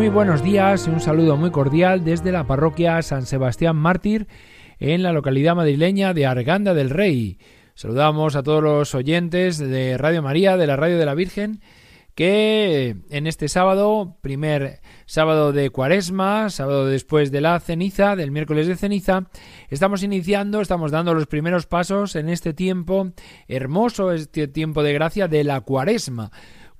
Muy buenos días y un saludo muy cordial desde la parroquia San Sebastián Mártir en la localidad madrileña de Arganda del Rey. Saludamos a todos los oyentes de Radio María, de la Radio de la Virgen, que en este sábado, primer sábado de Cuaresma, sábado después de la ceniza, del miércoles de ceniza, estamos iniciando, estamos dando los primeros pasos en este tiempo hermoso, este tiempo de gracia de la Cuaresma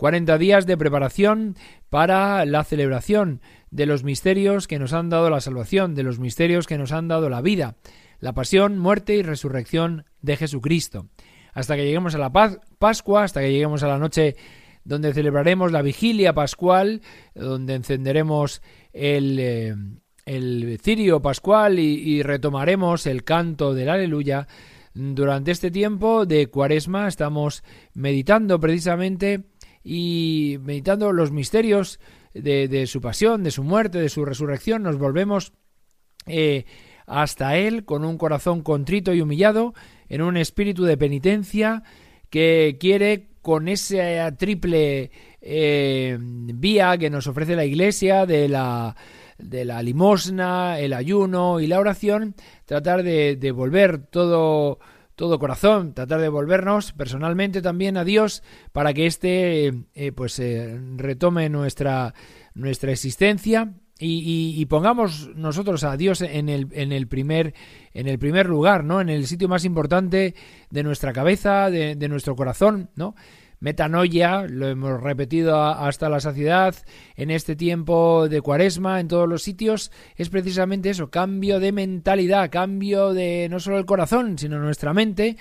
40 días de preparación para la celebración de los misterios que nos han dado la salvación, de los misterios que nos han dado la vida, la pasión, muerte y resurrección de Jesucristo. Hasta que lleguemos a la Pascua, hasta que lleguemos a la noche donde celebraremos la vigilia pascual, donde encenderemos el, eh, el cirio pascual y, y retomaremos el canto del aleluya. Durante este tiempo de cuaresma estamos meditando precisamente y meditando los misterios de, su pasión, de su muerte, de su resurrección, nos volvemos eh, hasta Él con un corazón contrito y humillado, en un espíritu de penitencia que quiere con esa triple eh, vía que nos ofrece la Iglesia de la limosna, el ayuno y la oración, tratar de, de volver todo todo corazón, tratar de volvernos personalmente también a Dios para que éste eh, pues eh, retome nuestra, nuestra existencia y, pongamos nosotros a Dios en el, en el primer en el primer lugar, ¿no? En el sitio más importante de nuestra cabeza, de, de nuestro corazón, ¿no? Metanoia, lo hemos repetido hasta la saciedad en este tiempo de cuaresma, en todos los sitios, es precisamente eso, cambio de mentalidad, cambio de no solo el corazón, sino nuestra mente,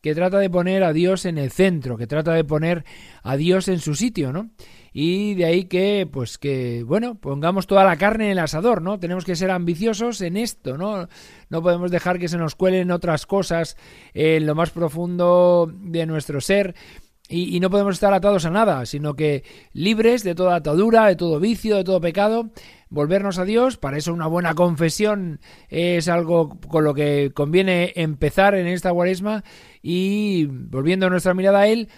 que trata de poner a Dios en el centro, que trata de poner a Dios en su sitio, ¿no? Y de ahí que, pues que, bueno, pongamos toda la carne en el asador, ¿no? Tenemos que ser ambiciosos en esto, ¿no? No podemos dejar que se nos cuelen otras cosas en lo más profundo de nuestro ser y, no podemos estar atados a nada, sino que libres de toda atadura, de todo vicio, de todo pecado, volvernos a Dios. Para eso una buena confesión es algo con lo que conviene empezar en esta cuaresma y volviendo nuestra mirada a Él,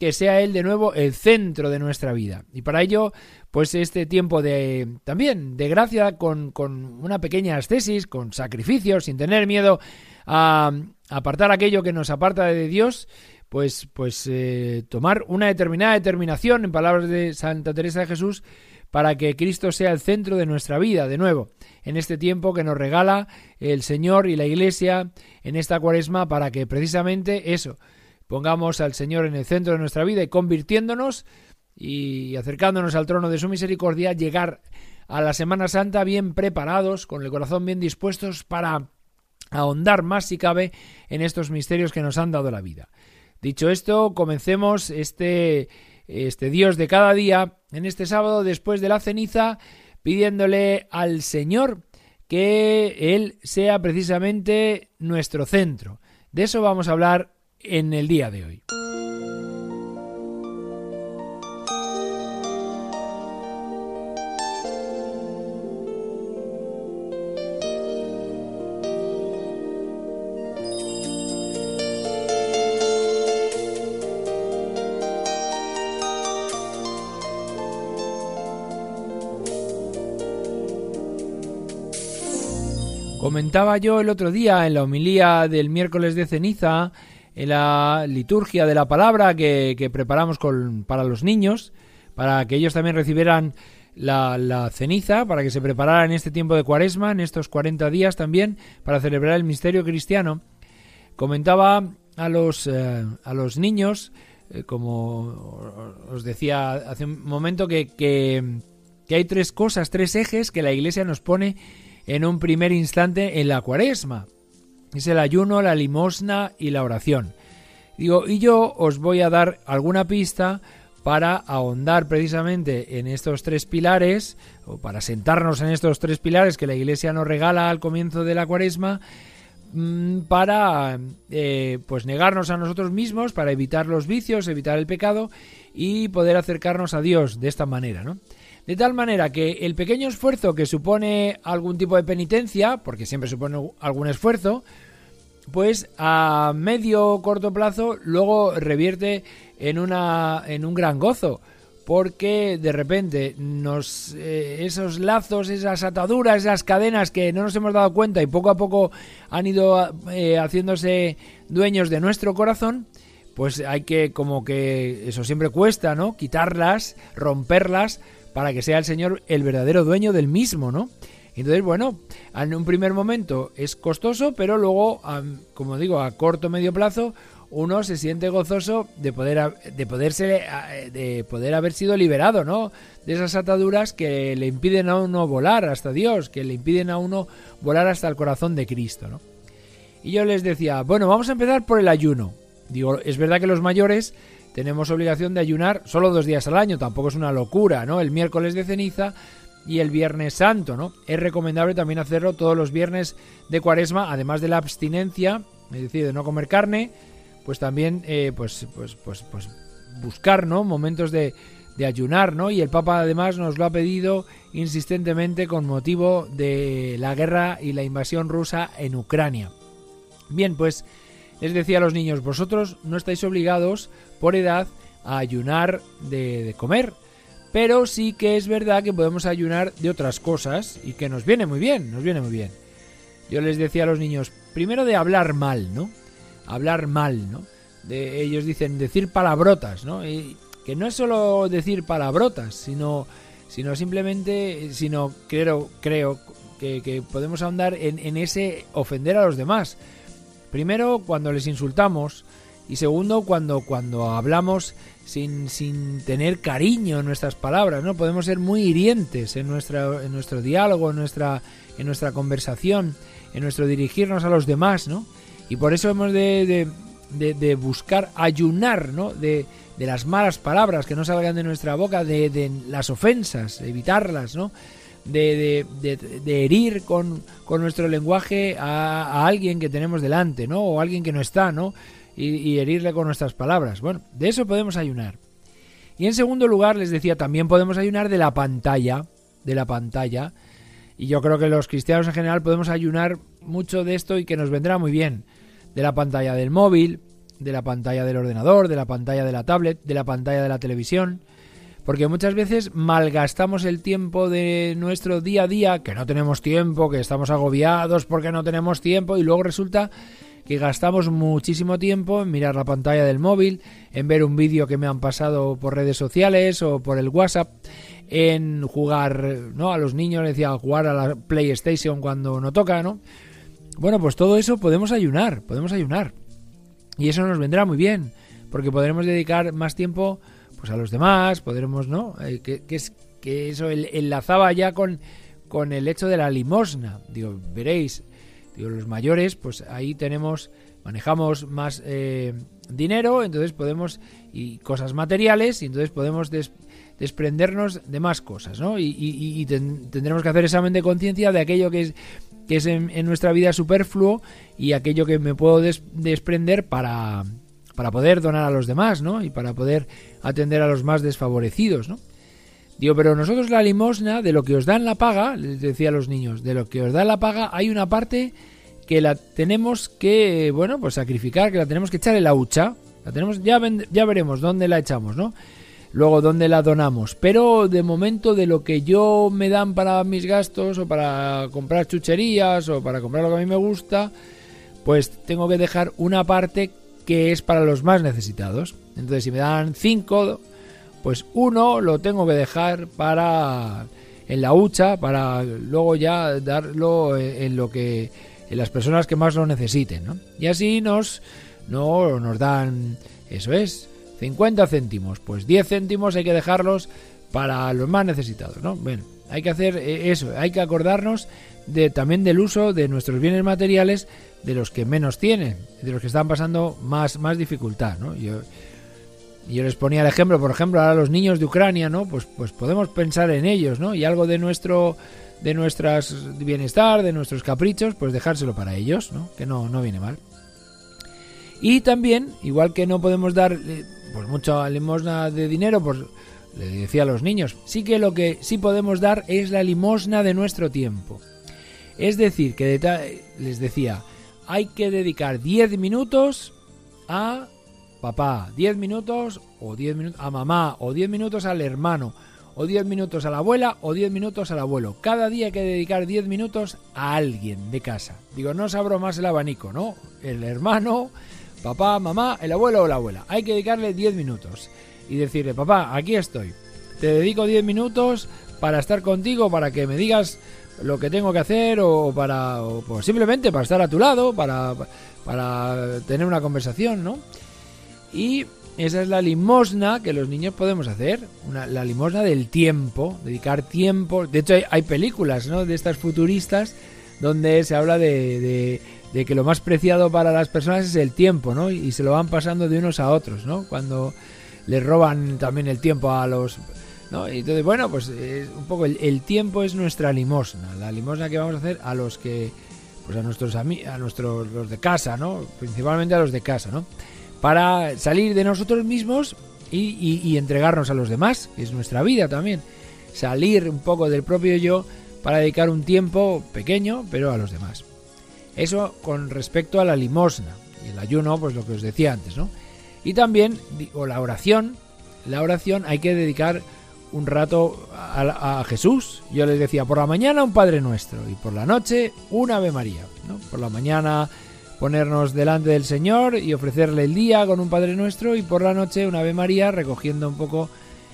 que sea Él de nuevo el centro de nuestra vida. Y para ello, pues este tiempo de también de gracia con, con una pequeña ascesis, con sacrificios, sin tener miedo a apartar aquello que nos aparta de Dios, pues, pues eh, tomar una determinada determinación, en palabras de Santa Teresa de Jesús, para que Cristo sea el centro de nuestra vida, de nuevo, en este tiempo que nos regala el Señor y la Iglesia en esta cuaresma, para que precisamente eso, pongamos al Señor en el centro de nuestra vida y convirtiéndonos y acercándonos al trono de su misericordia, llegar a la Semana Santa bien preparados, con el corazón bien dispuestos para ahondar más si cabe en estos misterios que nos han dado la vida. Dicho esto, comencemos este, este Dios de cada día en este sábado después de la ceniza, pidiéndole al Señor que Él sea precisamente nuestro centro. De eso vamos a hablar en el día de hoy. Comentaba yo el otro día en la homilía del miércoles de ceniza, en la liturgia de la palabra que, preparamos con, para los niños, para que ellos también recibieran la, ceniza, para que se prepararan en este tiempo de cuaresma, en estos 40 días también, para celebrar el misterio cristiano. Comentaba a los, eh, a los niños eh, como os decía hace un momento, que, que, que hay tres cosas, tres ejes que la Iglesia nos pone en un primer instante en la cuaresma. Es el ayuno, la limosna y la oración. Digo, y yo os voy a dar alguna pista para ahondar precisamente en estos tres pilares, o para sentarnos en estos tres pilares que la Iglesia nos regala al comienzo de la cuaresma, mm, para eh, pues negarnos a nosotros mismos, para evitar los vicios, evitar el pecado y poder acercarnos a Dios de esta manera, ¿no? De tal manera que el pequeño esfuerzo que supone algún tipo de penitencia, porque siempre supone algún esfuerzo, pues a medio corto plazo luego revierte en una en un gran gozo porque de repente nos eh, esos lazos, esas ataduras, esas cadenas que no nos hemos dado cuenta y poco a poco han ido eh, haciéndose dueños de nuestro corazón, pues hay que como que eso siempre cuesta, ¿no? Quitarlas, romperlas para que sea el Señor el verdadero dueño del mismo, ¿no? Entonces, bueno, en un primer momento es costoso, pero luego, como digo, a corto medio plazo, uno se siente gozoso de poder de poderse de poder haber sido liberado, ¿no? De esas ataduras que le impiden a uno volar hasta Dios, que le impiden a uno volar hasta el corazón de Cristo, ¿no? Y yo les decía, bueno, vamos a empezar por el ayuno. Digo, es verdad que los mayores tenemos obligación de ayunar solo dos días al año, tampoco es una locura, ¿no? El miércoles de ceniza y el Viernes Santo, ¿no? Es recomendable también hacerlo todos los viernes de Cuaresma, además de la abstinencia, es decir, de no comer carne, pues también, eh, pues, pues, pues, pues buscar, ¿no? Momentos de, de ayunar, ¿no? Y el Papa además nos lo ha pedido insistentemente con motivo de la guerra y la invasión rusa en Ucrania. Bien, pues les decía a los niños, vosotros no estáis obligados por edad a ayunar de, comer, pero sí que es verdad que podemos ayunar de otras cosas y que nos viene muy bien, nos viene muy bien. Yo les decía a los niños, primero de hablar mal, ¿no? Hablar mal, ¿no? De, ellos dicen decir palabrotas, ¿no? Y que no es solo decir palabrotas, sino, sino simplemente, sino creo, creo que, que podemos ahondar en, en ese ofender a los demás. Primero, cuando les insultamos, y segundo, cuando, cuando hablamos sin, sin tener cariño en nuestras palabras, ¿no? Podemos ser muy hirientes en, nuestra, en nuestro diálogo, en nuestra, en nuestra conversación, en nuestro dirigirnos a los demás, ¿no? Y por eso hemos de, de, buscar ayunar, ¿no? De, de las malas palabras que no salgan de nuestra boca, de, de las ofensas, evitarlas, ¿no? De, de, de, herir con, con nuestro lenguaje a, alguien que tenemos delante, ¿no? O alguien que no está, ¿no? y, herirle con nuestras palabras. Bueno, de eso podemos ayunar. Y en segundo lugar, les decía, también podemos ayunar de la pantalla, de la pantalla. Y yo creo que los cristianos en general podemos ayunar mucho de esto y que nos vendrá muy bien. De la pantalla del móvil, de la pantalla del ordenador, de la pantalla de la tablet, de la pantalla de la televisión. Porque muchas veces malgastamos el tiempo de nuestro día a día, que no tenemos tiempo, que estamos agobiados porque no tenemos tiempo y luego resulta que gastamos muchísimo tiempo en mirar la pantalla del móvil, en ver un vídeo que me han pasado por redes sociales o por el WhatsApp, en jugar, ¿no? A los niños les decía jugar a la PlayStation cuando no toca, ¿no? Bueno, pues todo eso podemos ayunar, podemos ayunar. Y eso nos vendrá muy bien, porque podremos dedicar más tiempo pues a los demás, podremos, ¿no? Eh, que, es que eso enlazaba ya con con el hecho de la limosna. Digo, veréis, los mayores, pues ahí tenemos, manejamos más eh, dinero, entonces podemos, y cosas materiales, y entonces podemos desprendernos de más cosas, ¿no? Y, tendremos que hacer examen de conciencia de aquello que es, que es en, nuestra vida superfluo y aquello que me puedo desprender para, para poder donar a los demás, ¿no? Y para poder atender a los más desfavorecidos, ¿no? Digo, pero nosotros la limosna, de lo que os dan la paga, les decía a los niños, de lo que os dan la paga, hay una parte que la tenemos que, bueno, pues sacrificar, que la tenemos que echar en la hucha. La tenemos, ya, ya veremos dónde la echamos, ¿no? Luego dónde la donamos. Pero de momento de lo que yo me dan para mis gastos o para comprar chucherías o para comprar lo que a mí me gusta, pues tengo que dejar una parte que es para los más necesitados. Entonces si me dan cinco pues uno lo tengo que dejar para en la hucha para luego ya darlo en lo que en las personas que más lo necesiten ¿no? y así nos no nos dan eso es 50 céntimos, pues 10 céntimos hay que dejarlos para los más necesitados, ¿no? Bueno, hay que hacer eh, eso, hay que acordarnos de, también del uso de nuestros bienes materiales de los que menos tienen, de los que están pasando más, más dificultad, ¿no? Yo, yo les ponía el ejemplo, por ejemplo, a los niños de Ucrania, ¿no? Pues, pues podemos pensar en ellos, ¿no? Y algo de nuestro de nuestras bienestar, de nuestros caprichos, pues dejárselo para ellos, ¿no? Que no, no viene mal. Y también, igual que no podemos dar eh, pues mucha limosna de dinero, pues le decía a los niños, sí que lo que sí podemos dar es la limosna de nuestro tiempo. Es decir, que les decía, hay que dedicar 10 minutos a papá, 10 minutos o 10 minutos a mamá o 10 minutos al hermano o 10 minutos a la abuela o 10 minutos al abuelo. Cada día hay que dedicar 10 minutos a alguien de casa. Digo, no se abro más el abanico, ¿no? El hermano, papá, mamá, el abuelo o la abuela. Hay que dedicarle 10 minutos y decirle, papá, aquí estoy. Te dedico 10 minutos para estar contigo, para que me digas lo que tengo que hacer o para o, pues simplemente para estar a tu lado, para, para tener una conversación, ¿no? Y esa es la limosna que los niños podemos hacer, una, la limosna del tiempo, dedicar tiempo. De hecho, hay, películas ¿no? de estas futuristas donde se habla de, de, que lo más preciado para las personas es el tiempo, ¿no? Y se lo van pasando de unos a otros, ¿no? Cuando les roban también el tiempo a los... ¿no? Entonces, bueno, pues un poco el, tiempo es nuestra limosna, la limosna que vamos a hacer a los que... Pues a nuestros amigos, a nuestros los de casa, ¿no? Principalmente a los de casa, ¿no? para salir de nosotros mismos y, entregarnos a los demás, que es nuestra vida también. Salir un poco del propio yo para dedicar un tiempo pequeño, pero a los demás. Eso con respecto a la limosna y el ayuno, pues lo que os decía antes, ¿no? Y también, o la oración, la oración hay que dedicar un rato a, Jesús. Yo les decía, por la mañana un Padre Nuestro y por la noche un Ave María. Por la mañana ponernos delante del Señor y ofrecerle el día con un Padre Nuestro y por la noche una Ave María recogiendo un poco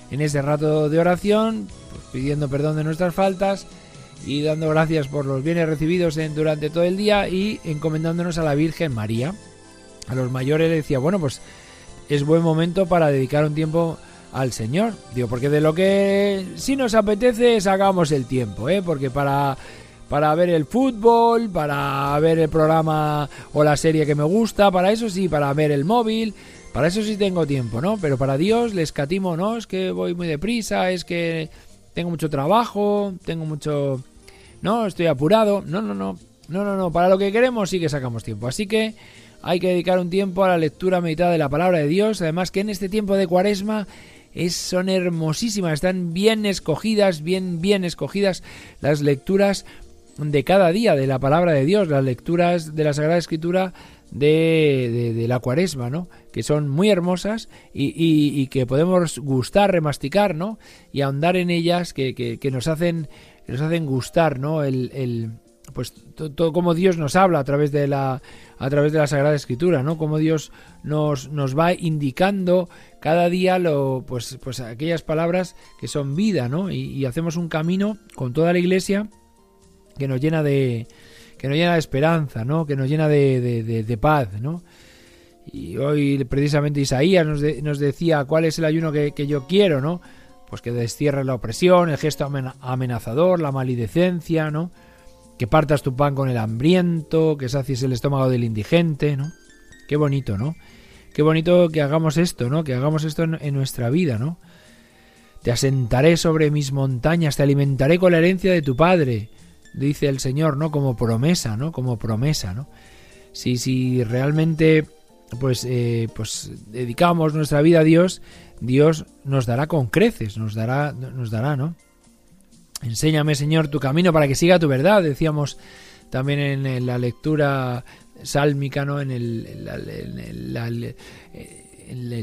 en ese rato de oración, pues pidiendo perdón de nuestras faltas y dando gracias por los bienes recibidos durante todo el día y encomendándonos a la Virgen María. A los mayores le decía, bueno, pues es buen momento para dedicar un tiempo al Señor. Digo, porque de lo que si nos apetece sacamos el tiempo, ¿eh? Porque para para ver el fútbol, para ver el programa o la serie que me gusta, para eso sí, para ver el móvil, para eso sí tengo tiempo, ¿no? Pero para Dios le escatimo, no, es que voy muy deprisa, es que tengo mucho trabajo, tengo mucho... No, estoy apurado, no, no, no, no, no, no, para lo que queremos sí que sacamos tiempo, así que hay que dedicar un tiempo a la lectura meditada de la palabra de Dios, además que en este tiempo de cuaresma son hermosísimas, están bien escogidas, bien, bien escogidas las lecturas de cada día de la palabra de Dios, las lecturas de la Sagrada Escritura de, de, la cuaresma, ¿no? Que son muy hermosas y, y, que podemos gustar, remasticar, ¿no? Y ahondar en ellas, que, que, nos hacen nos hacen gustar, ¿no? El, el pues todo, como Dios nos habla a través de la a través de la Sagrada Escritura, ¿no? Como Dios nos, nos va indicando cada día lo pues pues aquellas palabras que son vida, ¿no? Y, hacemos un camino con toda la Iglesia que nos llena de que nos llena de esperanza, ¿no? Que nos llena de, de, paz, ¿no? Y hoy precisamente Isaías nos, nos decía cuál es el ayuno que, yo quiero, ¿no? Pues que destierres la opresión, el gesto amenazador, la maledicencia, ¿no? Que partas tu pan con el hambriento, que sacies el estómago del indigente, ¿no? Qué bonito, ¿no? Qué bonito que hagamos esto, ¿no? Que hagamos esto en nuestra vida, ¿no? Te asentaré sobre mis montañas, te alimentaré con la herencia de tu padre dice el Señor, ¿no? Como promesa, ¿no? Como promesa, ¿no? Si, si realmente pues, eh, pues dedicamos nuestra vida a Dios, Dios nos dará con creces, nos dará, nos dará, ¿no? Enséñame, Señor, tu camino para que siga tu verdad, decíamos también en la lectura sálmica, ¿no? En el,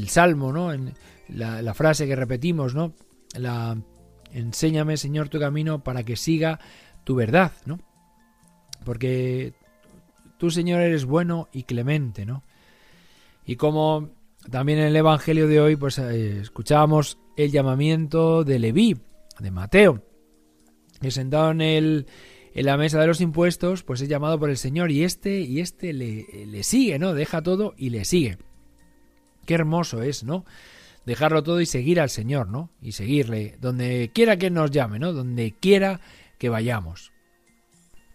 salmo, ¿no? En la, frase que repetimos, ¿no? Enséñame, Señor, tu camino para que siga tu verdad, ¿no? Porque tú, Señor, eres bueno y clemente, ¿no? Y como también en el Evangelio de hoy, pues eh, escuchábamos el llamamiento de Leví, de Mateo, sentado en, el, en la mesa de los impuestos, pues es llamado por el Señor y este, y este le, le sigue, ¿no? Deja todo y le sigue. Qué hermoso es, ¿no? dejarlo todo y seguir al Señor, ¿no? Y seguirle donde quiera que nos llame, ¿no? Donde quiera que vayamos.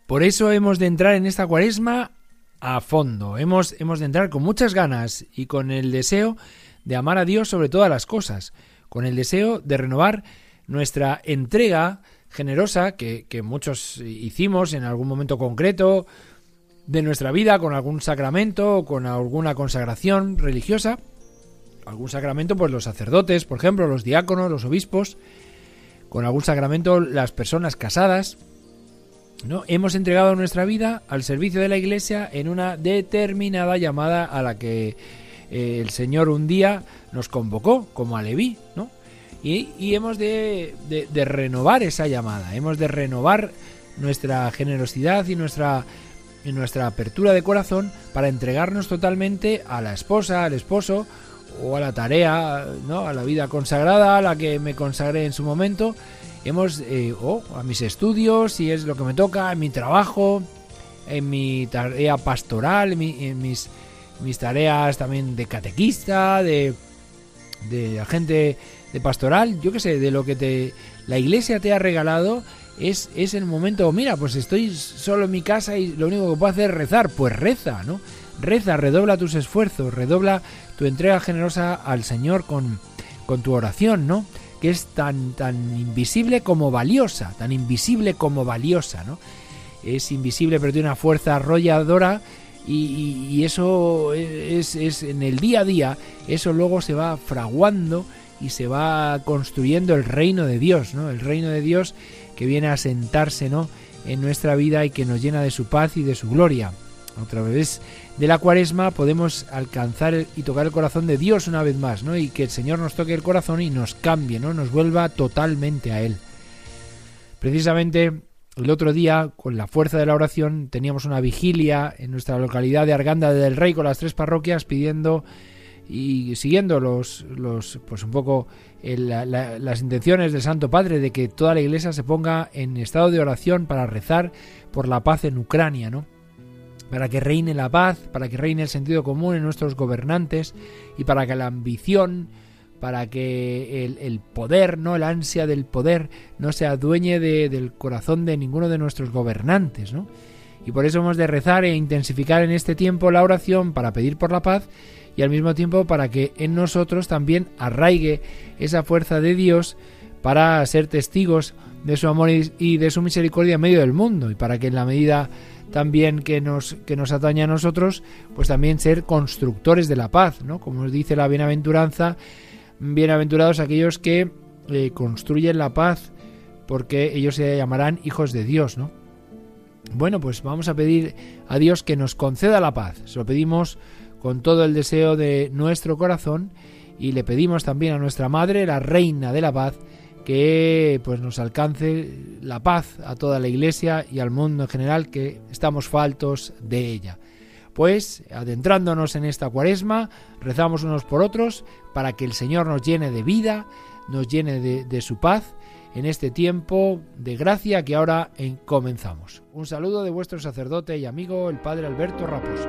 Por eso hemos de entrar en esta cuaresma a fondo. Hemos, hemos de entrar con muchas ganas y con el deseo de amar a Dios sobre todas las cosas, con el deseo de renovar nuestra entrega generosa que, muchos hicimos en algún momento concreto de nuestra vida, con algún sacramento o con alguna consagración religiosa. Algún sacramento, pues los sacerdotes, por ejemplo, los diáconos, los obispos, con algún sacramento las personas casadas, ¿no? Hemos entregado nuestra vida al servicio de la Iglesia en una determinada llamada a la que eh, el Señor un día nos convocó, como a Leví, ¿no? Y, hemos de, renovar esa llamada, hemos de renovar nuestra generosidad y nuestra, nuestra apertura de corazón para entregarnos totalmente a la esposa, al esposo o a la tarea, ¿no? a la vida consagrada, a la que me consagré en su momento, hemos eh, o a mis estudios, si es lo que me toca, en mi trabajo, en mi tarea pastoral, en, mis, mis tareas también de catequista, de, de agente de pastoral, yo qué sé, de lo que te la iglesia te ha regalado. Es, es el momento, mira, pues estoy solo en mi casa y lo único que puedo hacer es rezar, pues reza, ¿no? Reza, redobla tus esfuerzos, redobla tu entrega generosa al Señor con, con tu oración, ¿no? que es tan, tan invisible como valiosa, tan invisible como valiosa, ¿no? Es invisible pero tiene una fuerza arrolladora y, eso es, es, en el día a día, eso luego se va fraguando y se va construyendo el reino de Dios, ¿no? El reino de Dios que viene a sentarse, ¿no? En nuestra vida y que nos llena de su paz y de su gloria. Otra vez de la cuaresma podemos alcanzar y tocar el corazón de Dios una vez más, ¿no? Y que el Señor nos toque el corazón y nos cambie, ¿no? Nos vuelva totalmente a Él. Precisamente el otro día, con la fuerza de la oración, teníamos una vigilia en nuestra localidad de Arganda del Rey con las tres parroquias pidiendo y siguiendo los, los pues un poco las intenciones del Santo Padre de que toda la Iglesia se ponga en estado de oración para rezar por la paz en Ucrania, ¿no? para que reine la paz, para que reine el sentido común en nuestros gobernantes y para que la ambición, para que el, poder, no el ansia del poder, no se adueñe del corazón de ninguno de nuestros gobernantes, ¿no? Y por eso hemos de rezar e intensificar en este tiempo la oración para pedir por la paz y al mismo tiempo para que en nosotros también arraigue esa fuerza de Dios para ser testigos de su amor y de su misericordia en medio del mundo y para que en la medida también que nos, que nos atañe a nosotros, pues también ser constructores de la paz, ¿no? Como nos dice la bienaventuranza, bienaventurados aquellos que eh, construyen la paz, porque ellos se llamarán hijos de Dios, ¿no? Bueno, pues vamos a pedir a Dios que nos conceda la paz. Se lo pedimos con todo el deseo de nuestro corazón y le pedimos también a nuestra Madre, la Reina de la Paz, que pues nos alcance la paz a toda la iglesia y al mundo en general que estamos faltos de ella. Pues adentrándonos en esta cuaresma, rezamos unos por otros para que el Señor nos llene de vida, nos llene de, de su paz en este tiempo de gracia que ahora comenzamos. Un saludo de vuestro sacerdote y amigo el Padre Alberto Raposo.